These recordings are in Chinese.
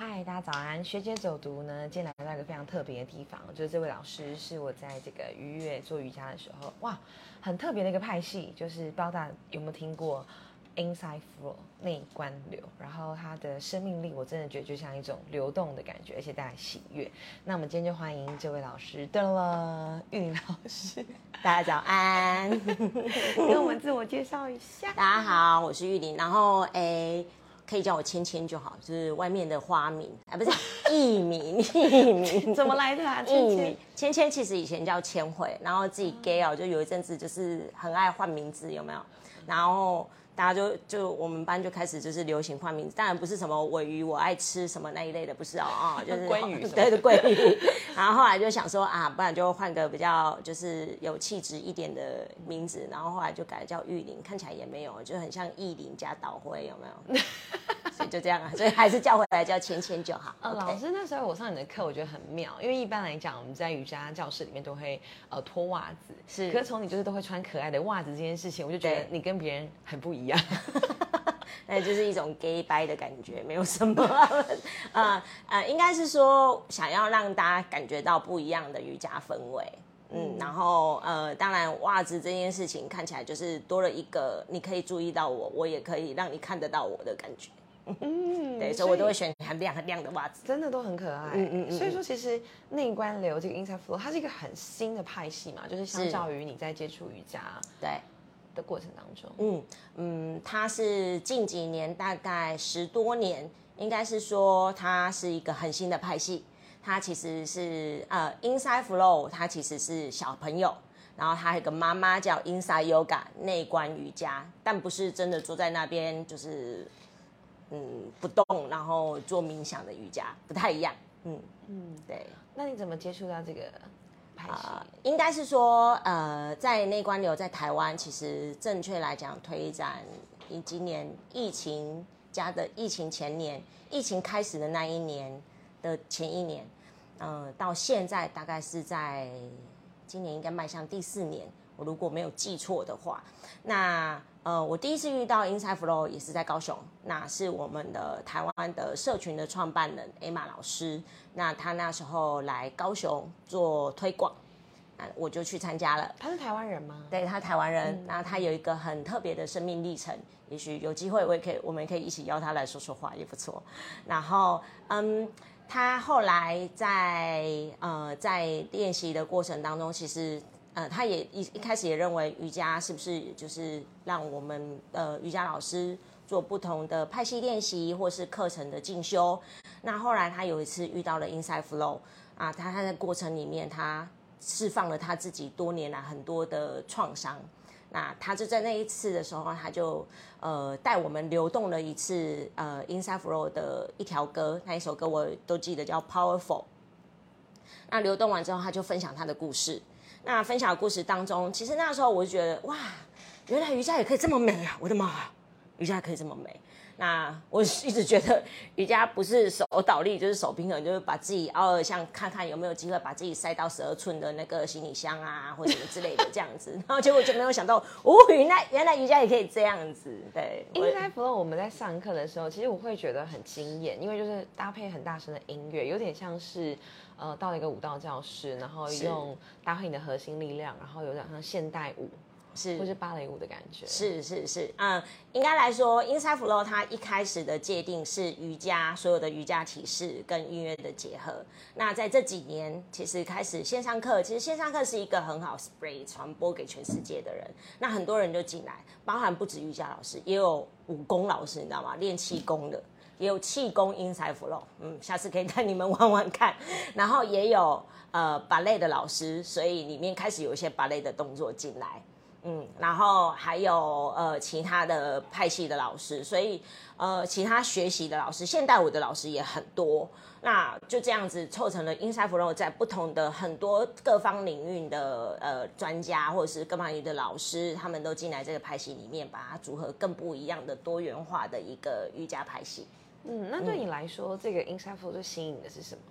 嗨，大家早安！学姐走读呢，今天来到一个非常特别的地方，就是这位老师是我在这个愉悦做瑜伽的时候，哇，很特别的一个派系，就是不知道大家有没有听过 Inside Flow 内观流，然后它的生命力，我真的觉得就像一种流动的感觉，而且带来喜悦。那我们今天就欢迎这位老师，对了，玉林老师，大家早安，跟我们自我介绍一下。大家好，我是玉林，然后诶。可以叫我芊芊就好，就是外面的花名，啊，不是 艺名，艺名怎么来的啊？艺名芊芊其实以前叫千惠，然后自己 gay 哦，就有一阵子就是很爱换名字，有没有？然后。大家就就我们班就开始就是流行换名字，当然不是什么尾鱼我爱吃什么那一类的，不是哦啊，就是鲑鱼，对对鲑鱼。然后后来就想说啊，不然就换个比较就是有气质一点的名字，然后后来就改叫玉林，看起来也没有，就很像意林加岛灰，有没有？所以就这样啊，所以还是叫回来叫芊芊就好。呃，老师那时候我上你的课，我觉得很妙，因为一般来讲我们在瑜伽教室里面都会呃脱袜子，是，可是从你就是都会穿可爱的袜子这件事情，我就觉得你跟别人很不一样。那就是一种 gay 掰的感觉，没有什么。呃呃，应该是说想要让大家感觉到不一样的瑜伽氛围。嗯，然后呃，当然袜子这件事情看起来就是多了一个，你可以注意到我，我也可以让你看得到我的感觉。嗯，对，所以我都会选很亮很亮的袜子，真的都很可爱。嗯嗯嗯。所以说，其实内观流这个 inside flow，它是一个很新的派系嘛，就是相较于你在接触瑜伽。对。的过程当中，嗯嗯，它是近几年大概十多年，应该是说它是一个很新的派系。它其实是呃，Inside Flow，它其实是小朋友，然后它有个妈妈叫 Inside Yoga 内观瑜伽，但不是真的坐在那边就是嗯不动，然后做冥想的瑜伽，不太一样。嗯嗯，对。那你怎么接触到这个？啊，应该是说，呃，在内观流在台湾，其实正确来讲，推展以今年疫情加的疫情前年，疫情开始的那一年的前一年，呃，到现在大概是在今年应该迈向第四年，我如果没有记错的话，那呃，我第一次遇到 Inside Flow 也是在高雄，那是我们的台湾的社群的创办人 Emma 老师。那他那时候来高雄做推广，那我就去参加了。他是台湾人吗？对，他台湾人。那他有一个很特别的生命历程，也许有机会我也可以，我们可以一起邀他来说说话，也不错。然后，嗯，他后来在呃在练习的过程当中，其实呃他也一一开始也认为瑜伽是不是就是让我们呃瑜伽老师做不同的派系练习或是课程的进修。那后来他有一次遇到了 Inside Flow 啊，他他在过程里面他释放了他自己多年来很多的创伤，那他就在那一次的时候，他就呃带我们流动了一次呃 Inside Flow 的一条歌，那一首歌我都记得叫 Powerful。那流动完之后，他就分享他的故事。那分享故事当中，其实那时候我就觉得哇，原来瑜伽也可以这么美啊！我的妈，瑜伽可以这么美。那我一直觉得瑜伽不是手倒立就是手平衡，就是把自己偶尔像看看有没有机会把自己塞到十二寸的那个行李箱啊，或者什么之类的这样子。然后结果就没有想到，哦，原来原来瑜伽也可以这样子。对，应该不论我们在上课的时候，其实我会觉得很惊艳，因为就是搭配很大声的音乐，有点像是呃到了一个舞蹈教室，然后用搭配你的核心力量，然后有点像现代舞。是，或是芭蕾舞的感觉。是是是，嗯，应该来说，Inside Flow 它一开始的界定是瑜伽，所有的瑜伽体式跟音乐的结合。那在这几年，其实开始线上课，其实线上课是一个很好 spray 传播给全世界的人。那很多人就进来，包含不止瑜伽老师，也有武功老师，你知道吗？练气功的，也有气功 Inside Flow，嗯，下次可以带你们玩玩看。然后也有呃芭蕾的老师，所以里面开始有一些芭蕾的动作进来。嗯，然后还有呃其他的派系的老师，所以呃其他学习的老师，现代舞的老师也很多。那就这样子凑成了 Inside Flow，在不同的很多各方领域的呃专家或者是各方领域的老师，他们都进来这个派系里面，把它组合更不一样的多元化的一个瑜伽派系。嗯，那对你来说，这个 Inside Flow 最吸引的是什么？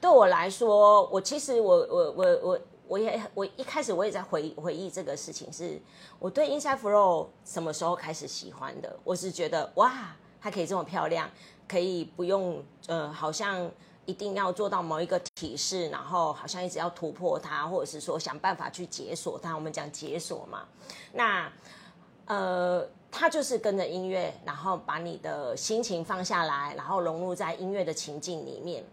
对我来说，我其实我我我我。我也我一开始我也在回回忆这个事情，是我对 Inside Flow 什么时候开始喜欢的？我是觉得哇，它可以这么漂亮，可以不用呃，好像一定要做到某一个体式，然后好像一直要突破它，或者是说想办法去解锁它。我们讲解锁嘛，那呃，它就是跟着音乐，然后把你的心情放下来，然后融入在音乐的情境里面。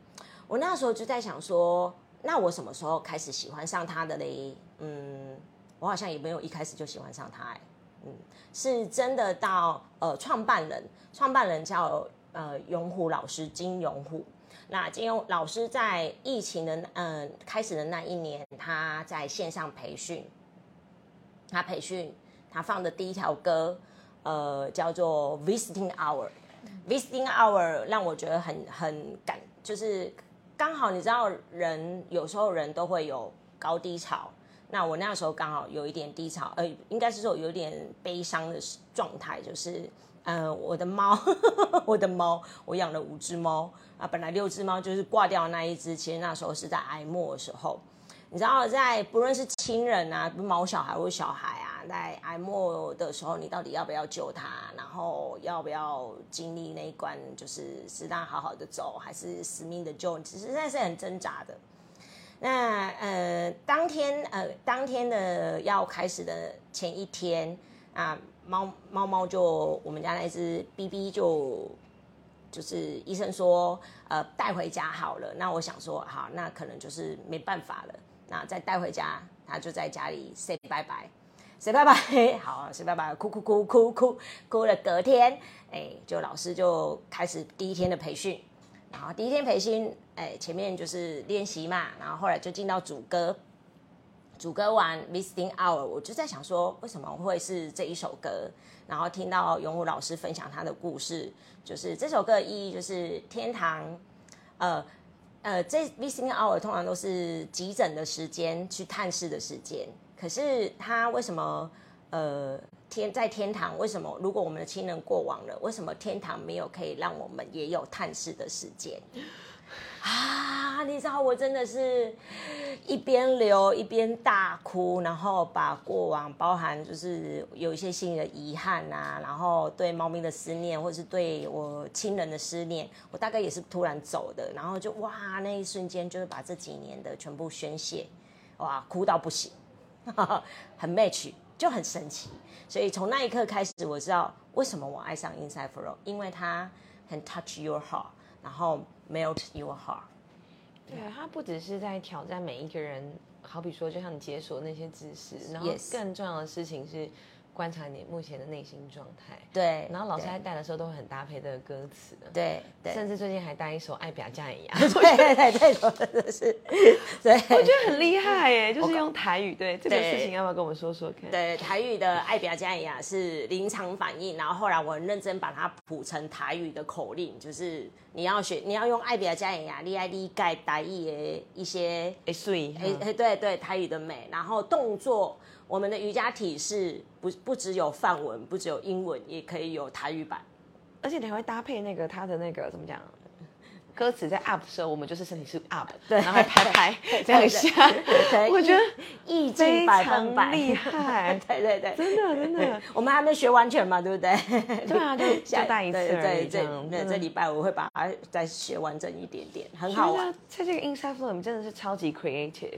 我那时候就在想说，那我什么时候开始喜欢上他的嘞？嗯，我好像也没有一开始就喜欢上他，哎，嗯，是真的到呃创办人，创办人叫呃永虎老师金永虎。那金永老师在疫情的嗯开始的那一年，他在线上培训，他培训他放的第一条歌，呃叫做 Visiting Hour，Visiting Hour 让我觉得很很感，就是刚好你知道人有时候人都会有高低潮。那我那时候刚好有一点低潮，呃，应该是说有点悲伤的状态，就是，呃，我的猫，我的猫，我养了五只猫啊，本来六只猫就是挂掉那一只，其实那时候是在哀默的时候，你知道，在不论是亲人啊，猫小孩或小孩啊，在哀莫的时候，你到底要不要救它，然后要不要经历那一关，就是是让好好的走，还是死命的救，其实在是很挣扎的。那呃，当天呃，当天的要开始的前一天啊，猫猫猫就我们家那只 B B 就就是医生说呃带回家好了。那我想说好，那可能就是没办法了。那再带回家，他就在家里 say 拜拜，say 拜拜，好 say 拜拜，哭哭哭哭哭哭了。隔天哎，就老师就开始第一天的培训。然后第一天培训，哎，前面就是练习嘛，然后后来就进到主歌，主歌完 Visiting Hour，我就在想说，为什么会是这一首歌？然后听到永武老师分享他的故事，就是这首歌的意义就是天堂，呃呃，这 Visiting Hour 通常都是急诊的时间，去探视的时间，可是他为什么呃？天在天堂，为什么如果我们的亲人过往了，为什么天堂没有可以让我们也有探视的时间啊？你知道我真的是一边流一边大哭，然后把过往包含就是有一些心里的遗憾啊，然后对猫咪的思念，或是对我亲人的思念，我大概也是突然走的，然后就哇那一瞬间就是把这几年的全部宣泄，哇哭到不行，很 match 就很神奇。所以从那一刻开始，我知道为什么我爱上 Inside Flow，因为它很 touch your heart，然后 melt your heart。对啊，它不只是在挑战每一个人，好比说就像你解锁那些知识，然后更重要的事情是。观察你目前的内心状态，对。然后老师在带的时候都会很搭配这个歌词，对。甚至最近还带一首《爱表加一样》，对对对，真的是，对。我觉得很厉害耶，就是用台语，对这个事情要不要跟我们说说看？对，台语的《爱表加一样》是临场反应，然后后来我很认真把它谱成台语的口令，就是你要学，你要用《爱表加一样》，厉害厉害，台语的一些诶，碎，诶，对对，台语的美，然后动作。我们的瑜伽体式不不只有范文，不只有英文，也可以有台语版，而且你还会搭配那个他的那个怎么讲？歌词在 up 的时候，我们就是身体是 up，对，然后拍拍 这样下，我觉得意境百分百。厉害，对对对，真的真的，我们还没学完全嘛，对不对？对啊，就下带一次，对这对这礼拜我会把它再学完整一点点，很好。玩。在这个 inside flow 真的是超级 creative，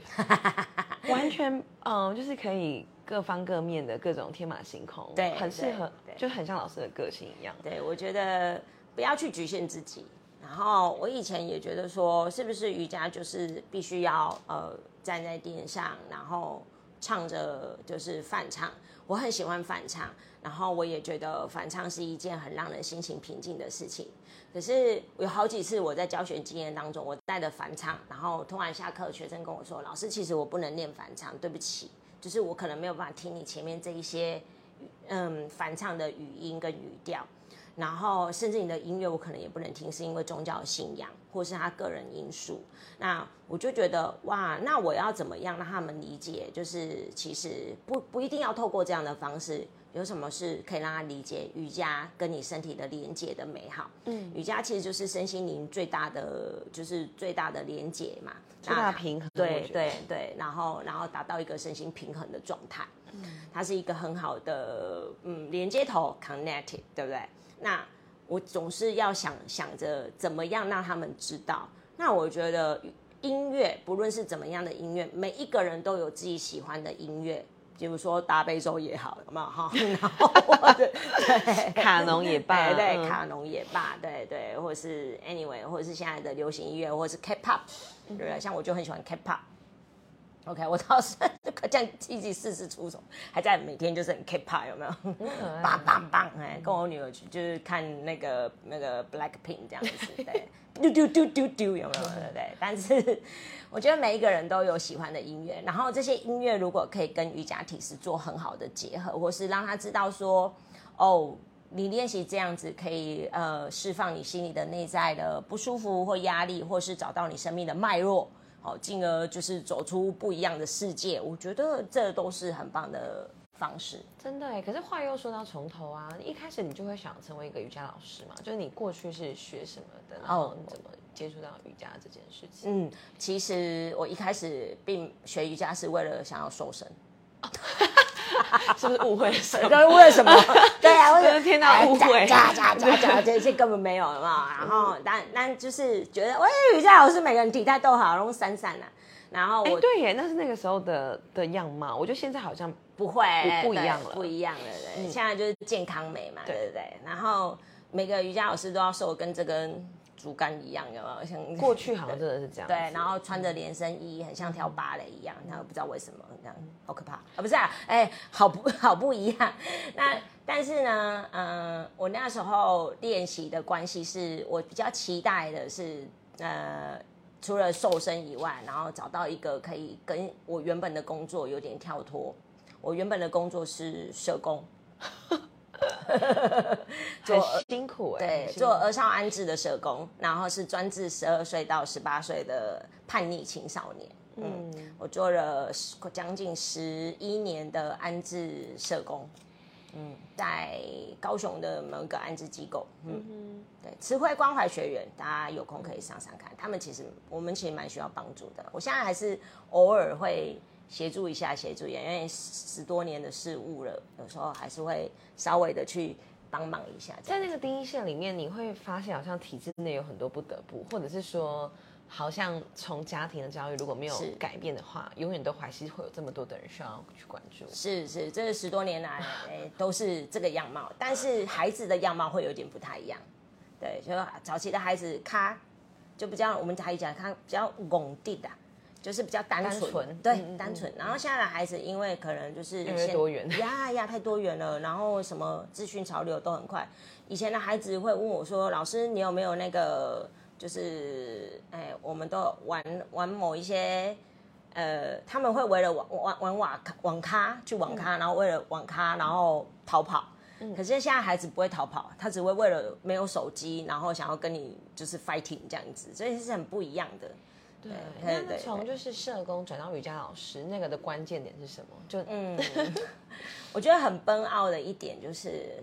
完全嗯，就是可以各方各面的各种天马行空，对，很适合，就很像老师的个性一样。对，我觉得不要去局限自己。然后我以前也觉得说，是不是瑜伽就是必须要呃站在垫上，然后唱着就是反唱。我很喜欢反唱，然后我也觉得反唱是一件很让人心情平静的事情。可是有好几次我在教学经验当中，我带着反唱，然后突然下课，学生跟我说：“老师，其实我不能练反唱，对不起，就是我可能没有办法听你前面这一些嗯反唱的语音跟语调。”然后，甚至你的音乐我可能也不能听，是因为宗教信仰，或是他个人因素。那我就觉得，哇，那我要怎么样让他们理解？就是其实不不一定要透过这样的方式，有什么是可以让他理解瑜伽跟你身体的连接的美好。嗯，瑜伽其实就是身心灵最大的，就是最大的连接嘛，最大平衡。对对对，然后然后达到一个身心平衡的状态。嗯，它是一个很好的嗯连接头，connected，对不对？那我总是要想想着怎么样让他们知道。那我觉得音乐，不论是怎么样的音乐，每一个人都有自己喜欢的音乐。比如说达悲咒也好，有没有哈？然后或者 对卡农也罢，对对，卡农也罢，对对，或者是 anyway，或者是现在的流行音乐，或者是 K-pop，对不对？像我就很喜欢 K-pop。OK，我倒是 这样积极四十出手，还在每天就是很 K-pop，有没有？棒棒棒！哎，跟我女儿去就是看那个那个 Blackpink 这样子，对，丢丢丢丢丢，有没有？对对。但是我觉得每一个人都有喜欢的音乐，然后这些音乐如果可以跟瑜伽体式做很好的结合，或是让他知道说，哦，你练习这样子可以呃释放你心里的内在的不舒服或压力，或是找到你生命的脉络。好，进而就是走出不一样的世界，我觉得这都是很棒的方式。真的哎，可是话又说到从头啊，一开始你就会想成为一个瑜伽老师嘛？就是你过去是学什么的？然后你怎么接触到瑜伽这件事情？嗯，其实我一开始并学瑜伽是为了想要瘦身。是不是误会什么？误会什么？对啊，我是听到误会，假假假假，这些根本没有，嘛。然后，但但就是觉得，喂，瑜伽老师每个人体态都好，然后闪闪的。然后我，对耶，那是那个时候的的样貌。我觉得现在好像不会不一样了，不一样了。对，现在就是健康美嘛，对不对？然后每个瑜伽老师都要瘦跟这根。竹竿一样，有没有？像过去好像真的是这样。对，然后穿着连身衣，很像跳芭蕾一样，然后不知道为什么这样，好可怕啊！不是啊，哎，好不 好不一样。那但是呢，嗯，我那时候练习的关系是我比较期待的是，呃，除了瘦身以外，然后找到一个可以跟我原本的工作有点跳脱。我原本的工作是社工。做辛苦哎，对，做儿少安置的社工，然后是专治十二岁到十八岁的叛逆青少年。嗯，我做了将近十一年的安置社工。嗯，在高雄的某一个安置机构。嗯，对，慈惠关怀学员，大家有空可以上上看，他们其实我们其实蛮需要帮助的。我现在还是偶尔会。协助一下，协助一下，因为十多年的事物了，有时候还是会稍微的去帮忙一下。在那个第一线里面，你会发现好像体制内有很多不得不，或者是说，好像从家庭的教育如果没有改变的话，永远都还是会有这么多的人需要去关注。是是，这十多年来，哎，都是这个样貌，但是孩子的样貌会有点不太一样。对，就早期的孩子，他就比较我们台语讲，他比较稳定的。就是比较单纯，对，单纯。然后现在的孩子，因为可能就是多元呀呀，太多元了。然后什么资讯潮流都很快。以前的孩子会问我说：“老师，你有没有那个？就是哎，我们都玩玩某一些，呃，他们会为了玩玩玩网网咖去网咖，然后为了网咖然后逃跑。可是现在孩子不会逃跑，他只会为了没有手机，然后想要跟你就是 fighting 这样子，所以是很不一样的。”对，那从就是社工转到瑜伽老师，那个的关键点是什么？就嗯，我觉得很奔傲的一点就是，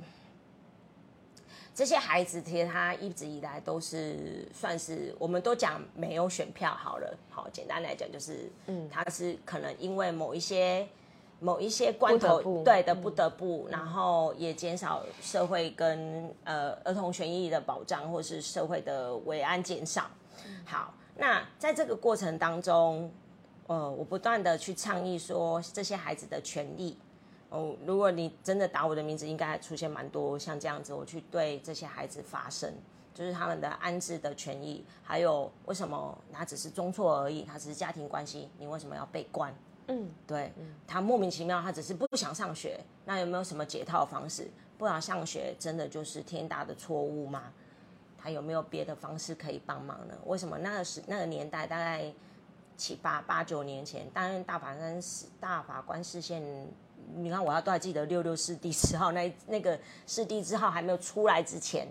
这些孩子其实他一直以来都是算是，我们都讲没有选票好了，好简单来讲就是，嗯，他是可能因为某一些某一些关头对的不得不，然后也减少社会跟呃儿童权益的保障，或是社会的维安减少，好。那在这个过程当中，呃，我不断的去倡议说这些孩子的权利，哦，如果你真的打我的名字，应该出现蛮多像这样子，我去对这些孩子发声，就是他们的安置的权益，还有为什么他只是中错而已，他只是家庭关系，你为什么要被关？嗯，对，他莫名其妙，他只是不想上学，那有没有什么解套方式？不想上学真的就是天大的错误吗？还有没有别的方式可以帮忙呢？为什么那个时那个年代，大概七八八九年前，担任大法官视大法官视线，你看我要都还记得六六四第四号那那个四地之号还没有出来之前，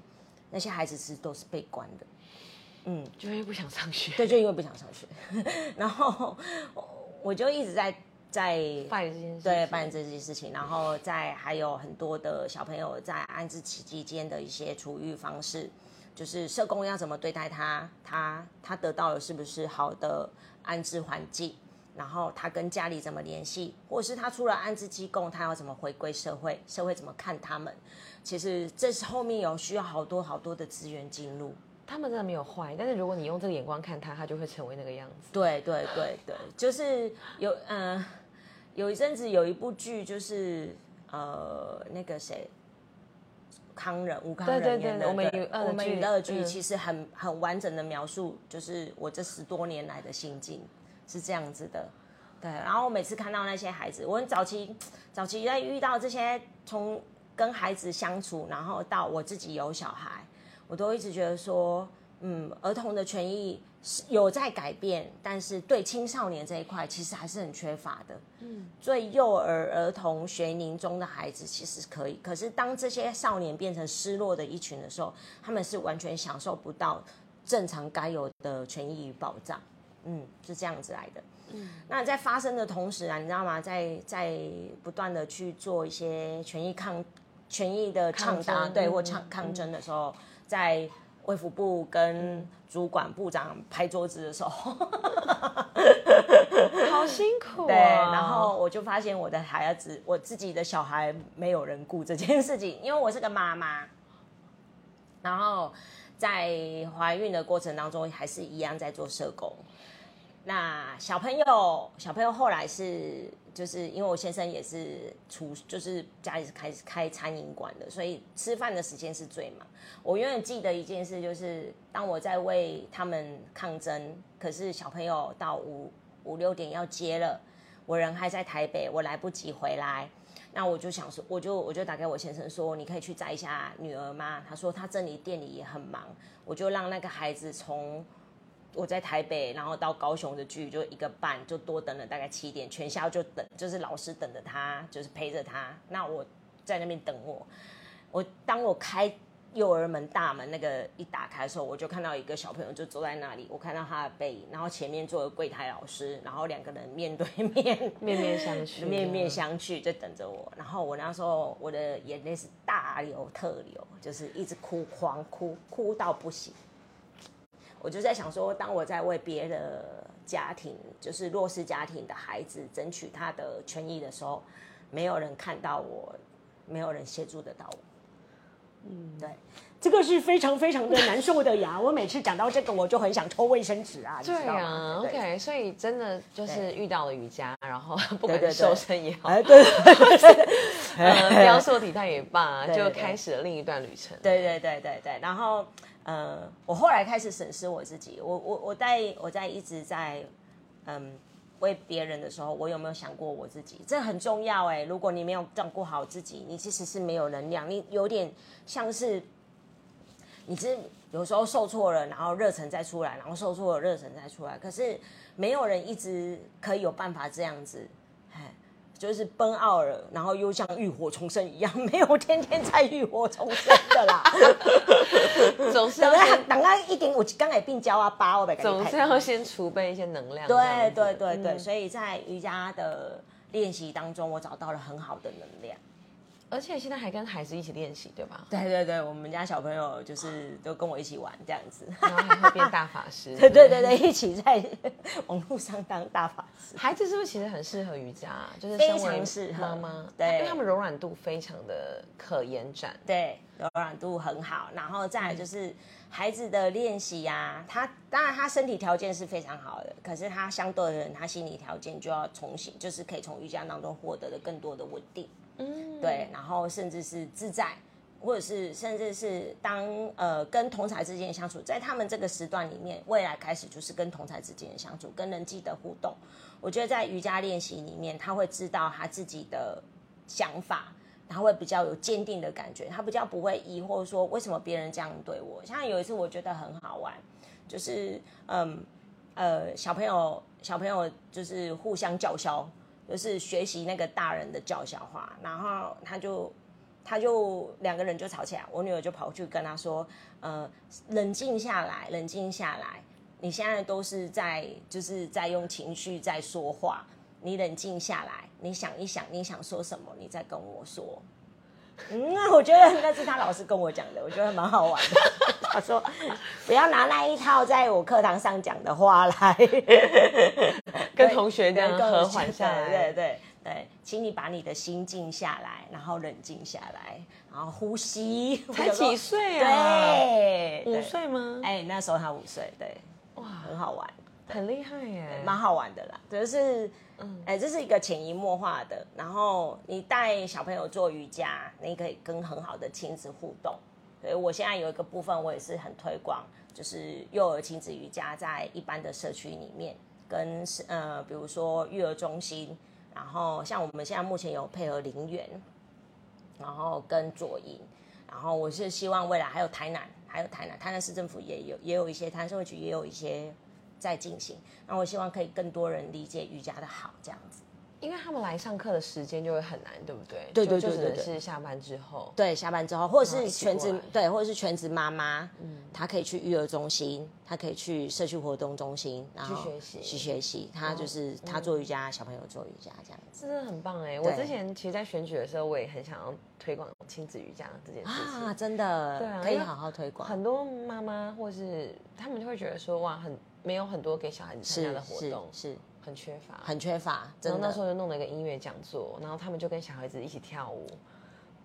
那些孩子是都是被关的，嗯，就因为不想上学，对，就因为不想上学，然后我就一直在在办这件事，对，办这件事情，然后在还有很多的小朋友在安置期间的一些处遇方式。就是社工要怎么对待他，他他得到了是不是好的安置环境？然后他跟家里怎么联系，或者是他出了安置机构，他要怎么回归社会，社会怎么看他们？其实这是后面有需要好多好多的资源进入。他们真的没有坏，但是如果你用这个眼光看他，他就会成为那个样子。对对对对，就是有嗯，有一阵子有一部剧，就是呃那个谁。康仁吴康仁演的，我们我们娱乐剧其实很很完整的描述，就是我这十多年来的心境是这样子的，对。然后我每次看到那些孩子，我很早期 早期在遇到这些从跟孩子相处，然后到我自己有小孩，我都一直觉得说，嗯，儿童的权益。是有在改变，但是对青少年这一块其实还是很缺乏的。嗯，所以幼儿、儿童、学龄中的孩子其实可以，可是当这些少年变成失落的一群的时候，他们是完全享受不到正常该有的权益与保障。嗯，是这样子来的。嗯，那在发生的同时啊，你知道吗？在在不断的去做一些权益抗权益的倡导，对或抗抗争的时候，在。卫福部跟主管部长拍桌子的时候，好辛苦。对，然后我就发现我的孩子，我自己的小孩没有人顾这件事情，因为我是个妈妈。然后在怀孕的过程当中，还是一样在做社工。那小朋友，小朋友后来是。就是因为我先生也是厨，就是家里是开开餐饮馆的，所以吃饭的时间是最忙。我永远记得一件事，就是当我在为他们抗争，可是小朋友到五五六点要接了，我人还在台北，我来不及回来，那我就想说，我就我就打给我先生说，你可以去载一下女儿吗？他说他这里店里也很忙，我就让那个孩子从。我在台北，然后到高雄的剧就一个半，就多等了大概七点，全校就等，就是老师等着他，就是陪着他。那我在那边等我，我当我开幼儿门大门那个一打开的时候，我就看到一个小朋友就坐在那里，我看到他的背影，然后前面坐个柜台老师，然后两个人面对面，面面相觑，面面相觑在等着我。然后我那时候我的眼泪是大流特流，就是一直哭，狂哭，哭到不行。我就在想说，当我在为别的家庭，就是弱势家庭的孩子争取他的权益的时候，没有人看到我，没有人协助得到我。嗯，对，这个是非常非常的难受的呀。我每次讲到这个，我就很想抽卫生纸啊。对啊，OK，所以真的就是遇到了瑜伽，然后不管是瘦身也好，对对对，雕塑体态也罢，就开始了另一段旅程。对对对对对，然后。呃，我后来开始审视我自己，我我我在我在一直在嗯为别人的时候，我有没有想过我自己？这很重要哎。如果你没有照顾好自己，你其实是没有能量，你有点像是你是有时候受挫了，然后热忱再出来，然后受挫了热忱再出来，可是没有人一直可以有办法这样子。就是奔奥了，然后又像浴火重生一样，没有天天在浴火重生的啦。总是等他等下一点，我刚才病娇啊，八我总是要先储备一些能量。对对对对，所以在瑜伽的练习当中，我找到了很好的能量。而且现在还跟孩子一起练习，对吧？对对对，我们家小朋友就是都跟我一起玩这样子，然后还会变大法师。对对对对，一起在 网络上当大法师。孩子是不是其实很适合瑜伽？就是非常适合妈妈，对，因为他们柔软度非常的可延展，对，柔软度很好。然后再来就是孩子的练习呀，他当然他身体条件是非常好的，可是他相对的人，他心理条件就要重新，就是可以从瑜伽当中获得的更多的稳定。嗯，对，然后甚至是自在，或者是甚至是当呃跟同才之间相处，在他们这个时段里面，未来开始就是跟同才之间的相处，跟人际的互动。我觉得在瑜伽练习里面，他会知道他自己的想法，他会比较有坚定的感觉，他比较不会疑惑说为什么别人这样对我。像有一次我觉得很好玩，就是嗯呃小朋友小朋友就是互相叫嚣。就是学习那个大人的叫小话，然后他就他就两个人就吵起来，我女儿就跑去跟他说：“呃，冷静下来，冷静下来，你现在都是在就是在用情绪在说话，你冷静下来，你想一想你想说什么，你再跟我说。”嗯，我觉得那是他老师跟我讲的，我觉得蛮好玩的。他说：“不要拿那一套在我课堂上讲的话来 跟同学这样对跟和缓下来，对对对对，请你把你的心静下来，然后冷静下来，然后呼吸。才几岁啊？对，五。岁吗？哎，那时候他五岁，对，哇，很好玩。很厉害耶！蛮好玩的啦，就是，嗯哎、这是一个潜移默化的。然后你带小朋友做瑜伽，你可以跟很好的亲子互动。所以我现在有一个部分，我也是很推广，就是幼儿亲子瑜伽在一般的社区里面，跟呃，比如说育儿中心，然后像我们现在目前有配合林园，然后跟左营，然后我是希望未来还有台南，还有台南，台南市政府也有也有一些，台南社会局也有一些在进行。那我希望可以更多人理解瑜伽的好，这样子。因为他们来上课的时间就会很难，对不对？对对对对对是下班之后。对，下班之后，或者是全职对，或者是全职妈妈，嗯，她可以去育儿中心，她可以去社区活动中心，然后去学习去学习。她就是她做瑜伽，小朋友做瑜伽这样子真的很棒哎！我之前其实，在选举的时候，我也很想要推广亲子瑜伽这件事情。啊，真的，对啊可以好好推广。很多妈妈或是他们就会觉得说，哇，很没有很多给小孩子参加的活是动，是，很缺乏。很缺乏，然。后那时候就弄了一个音乐讲座，然后他们就跟小孩子一起跳舞，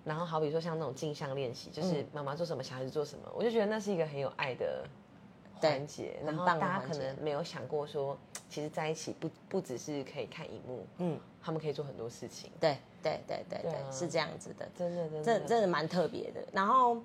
然后好比说像那种镜像练习，就是嗯妈妈做什么，小孩子做什么，我就觉得那是一个很有爱的环节。然后大家可能没有想过说，其实在一起不不只是可以看荧幕，嗯，他们可以做很多事情。对对对对对是这样子的。真的真的这真的蛮特别的。然后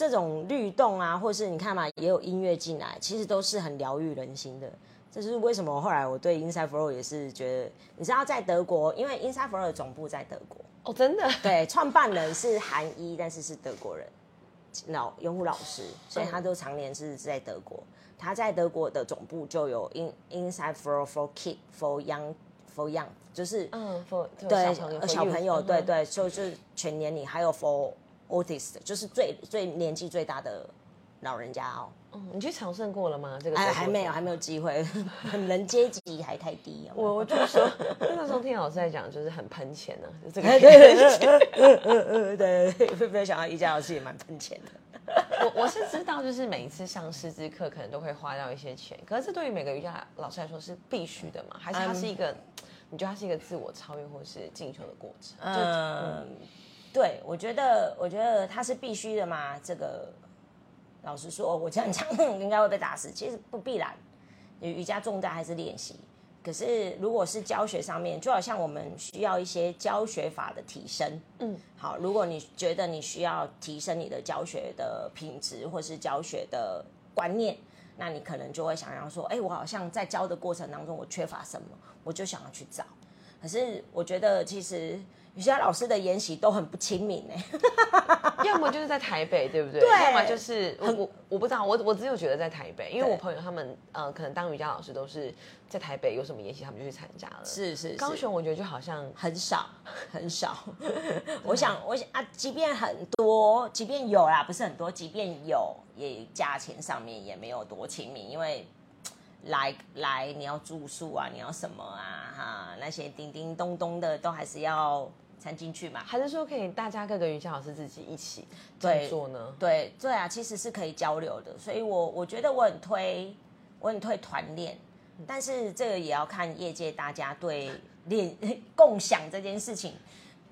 这种律动啊，或是你看嘛，也有音乐进来，其实都是很疗愈人心的。这是为什么后来我对 Inside Flow 也是觉得，你知道在德国，因为 Inside Flow 的总部在德国，哦，真的对，创办人是韩裔，但是是德国人，老用户老师，所以他都常年是在德国。他在德国的总部就有 In Inside Flow for Kid for Young for Young，就是嗯，for 对小朋友小朋友，对对，就是全年龄，还有 for autist，就是最最年纪最大的老人家哦。嗯，你去朝圣过了吗？这个哎，还没有，城还没有机会，人阶级还太低哦。我我就说，那时候听老师在讲，就是很喷钱呢、就这个。对对对对对，没有想到瑜伽老师也蛮喷钱的。我我是知道，就是每一次上师资课可能都会花掉一些钱，可是这对于每个瑜伽老师来说是必须的嘛？还是它是一个？你觉得它是一个自我超越或是进修的过程？嗯，对，我觉得，我觉得它是必须的嘛。这个老实说，我这样讲 应该会被打死。其实不必然，瑜伽重在还是练习。可是如果是教学上面，就好像我们需要一些教学法的提升。嗯，好，如果你觉得你需要提升你的教学的品质，或是教学的观念，那你可能就会想要说，哎，我好像在教的过程当中，我缺乏什么，我就想要去找。可是我觉得其实瑜伽老师的研习都很不亲民哎、要么就是在台北，对不对？对要么就是我我我不知道，我我只有觉得在台北，因为我朋友他们呃，可能当瑜伽老师都是在台北，有什么研习他们就去参加了。是是高雄我觉得就好像很少 很少。我想我想啊，即便很多，即便有啦，不是很多，即便有，也价钱上面也没有多亲民，因为。来来，你要住宿啊，你要什么啊？哈，那些叮叮咚咚的都还是要掺进去嘛。还是说可以大家各个瑜伽老师自己一起对做呢？对对啊，其实是可以交流的，所以我我觉得我很推，我很推团练，但是这个也要看业界大家对练 共享这件事情。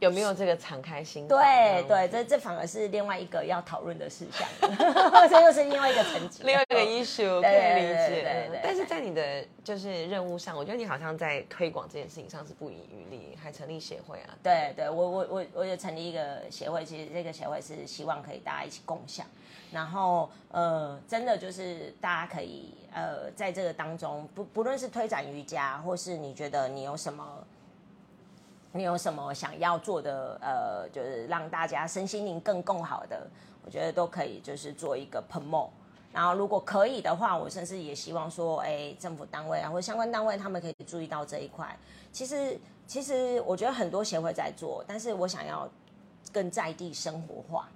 有没有这个敞开心？对对，这这反而是另外一个要讨论的事项，这又是另外一个层级，另外一个 issue 可对以理对对解对对，但是在你的就是任务上，我觉得你好像在推广这件事情上是不遗余力，还成立协会啊。对对，我我我我有成立一个协会，其实这个协会是希望可以大家一起共享，然后呃，真的就是大家可以呃在这个当中，不不论是推展瑜伽，或是你觉得你有什么。你有什么想要做的？呃，就是让大家身心灵更更好的，我觉得都可以，就是做一个 promo。然后，如果可以的话，我甚至也希望说，哎，政府单位啊，或相关单位，他们可以注意到这一块。其实，其实我觉得很多协会在做，但是我想要更在地生活化，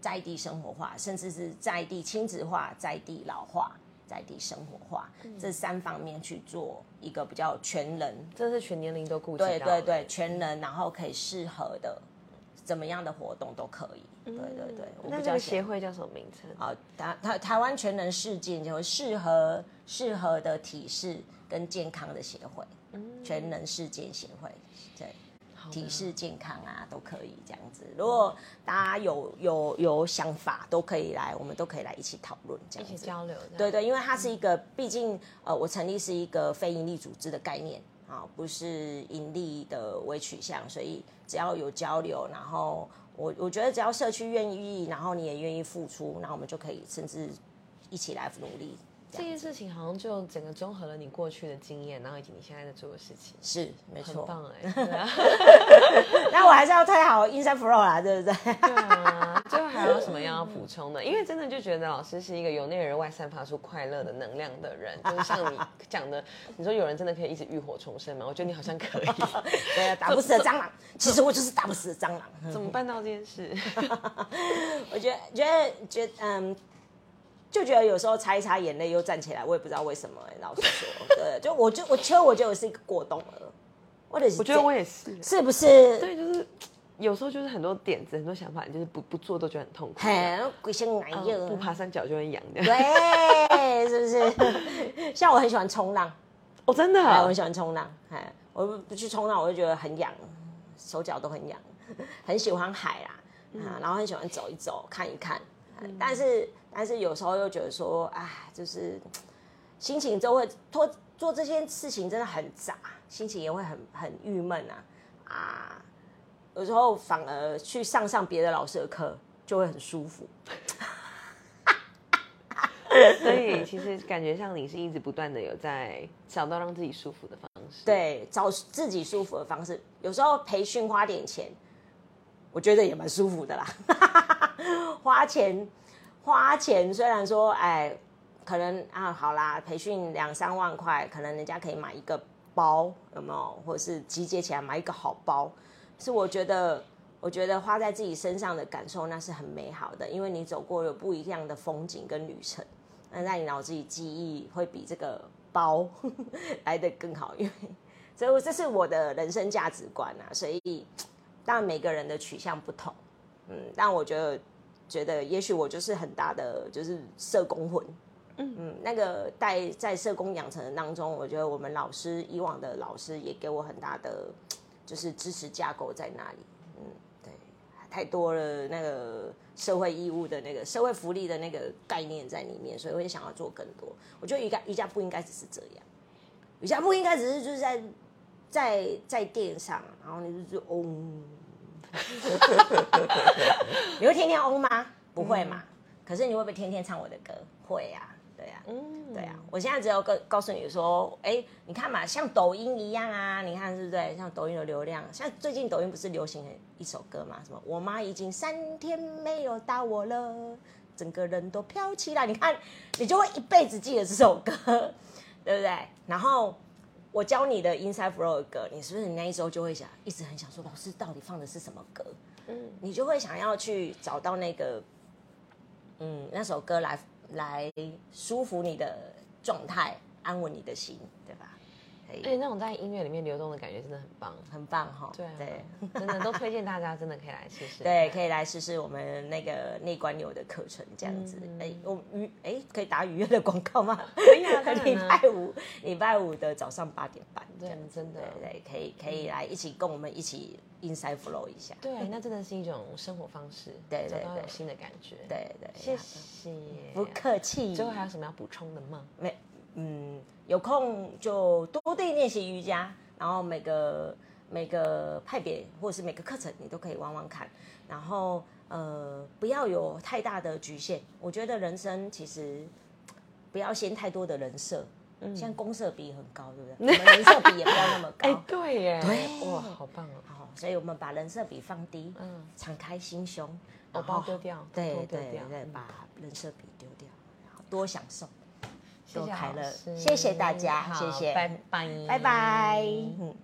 在地生活化，甚至是在地亲子化、在地老化、在地生活化、这三方面去做一个比较全人这是全年龄都顾及到。对对对，全人，然后可以适合的怎么样的活动都可以。对对对，我那这个比较协会叫什么名称？好，台台台湾全能世界就会适合适合的体式跟健康的协会，全能世界协会，对，体式健康啊都可以这样子。如果大家有有有想法，都可以来，我们都可以来一起讨论这一起。交流。对对，因为它是一个，毕竟呃，我成立是一个非营利组织的概念啊，不是盈利的为取向，所以只要有交流，然后我我觉得只要社区愿意，然后你也愿意付出，然后我们就可以甚至一起来努力。这这件事情好像就整个综合了你过去的经验，然后以及你现在在做的事情，是没错，很棒哎。对啊，那我还是要推好 Inside Flow 啦，对不对？对啊，最后还有什么要补充的？因为真的就觉得老师是一个由内而外散发出快乐的能量的人，就是像你讲的，你说有人真的可以一直浴火重生吗？我觉得你好像可以。对啊，打不死的蟑螂，其实我就是打不死的蟑螂。怎么办到这件事？我觉得觉得觉得嗯，就觉得有时候擦一擦眼泪又站起来，我也不知道为什么、欸。老实说，对，就我就我其实我觉得我是一个过动儿，或者是我觉得我也是。是不是？对，就是有时候就是很多点子、很多想法，就是不不做都觉得很痛苦。很鬼心难嗯用，不爬山脚就会痒的。对，是不是？像我很喜欢冲浪，哦，真的哎，我啊很，喜欢冲浪，哎，我不不去冲浪，我就觉得很痒，手脚都很痒，很喜欢海啦，啊，然后很喜欢走一走、看一看，哎但是但是有时候又觉得说，哎，就是心情就会拖做这件事情真的很杂，心情也会很很郁闷啊啊，有时候反而去上上别的老师的课就会很舒服，所以 其实感觉像你是一直不断的有在找到让自己舒服的方式。，对，找自己舒服的方式。有时候培训花点钱，我觉得也蛮舒服的啦。花钱，花钱，虽然说，哎，可能啊，好啦，培训两三万块，可能人家可以买一个包，有没有？或者是集结起来买一个好包，是我觉得。我觉得花在自己身上的感受，那是很美好的，因为你走过了不一样的风景跟旅程，那在你脑子里记忆会比这个包 来的更好，因为 所以这是我的人生价值观啊。所以当然每个人的取向不同，嗯，但我觉得觉得也许我就是很大的就是社工魂，嗯。那个在在社工养成当中，我觉得我们老师以往的老师也给我很大的就是支持架构在那里，嗯，对，太多了那个社会义务的那个社会福利的那个概念在里面，所以我也想要做更多。我觉得瑜伽瑜伽不应该只是这样，瑜伽不应该只是就是在在在垫上，然后你就是嗡，你会天天嗡吗？不会嘛。可是你会不会天天唱我的歌？会呀、对呀、嗯，对啊，我现在只有告告诉你说，哎，你看嘛，像抖音一样啊，你看是不是？像抖音的流量，像最近抖音不是流行一首歌嘛？什么？我妈已经三天没有打我了，整个人都飘起来。你看，你就会一辈子记得这首歌，对不对？然后我教你的 Inside Flow 的歌，你是不是你那一周就会想，一直很想说，老师到底放的是什么歌？嗯，你就会想要去找到那个，嗯，那首歌来来舒服你的状态，安稳你的心，对吧？可以，而且那种在音乐里面流动的感觉真的很棒。很棒哈。对啊，对真的都推荐大家，真的可以来试试。对，可以来试试我们那个内观流的课程，这样子。嗯哎、我们愉哎可以打愉悦的广告吗？可以啊 礼拜五礼拜五的早上八点半，这对样子。真的对对，可以可以来一起跟我们一起 inside flow 一下。对，那真的是一种生活方式，对对对新的感觉。，对对，谢谢。不客气。最后还有什么要补充的吗？没，嗯，有空就多地练习瑜伽，然后每个每个派别或者是每个课程你都可以玩玩看，然后呃不要有太大的局限。我觉得人生其实不要先太多的人设，嗯，现在公设比很高，对不对？我们人设比也不要那么高，哎，对耶，对哇，好棒哦。好，所以我们把人设比放低，嗯，敞开心胸，偶然后包丢掉，对。对对，把人设比丢掉，然后多享受。多快乐谢谢大家好谢谢拜拜，拜拜。嗯。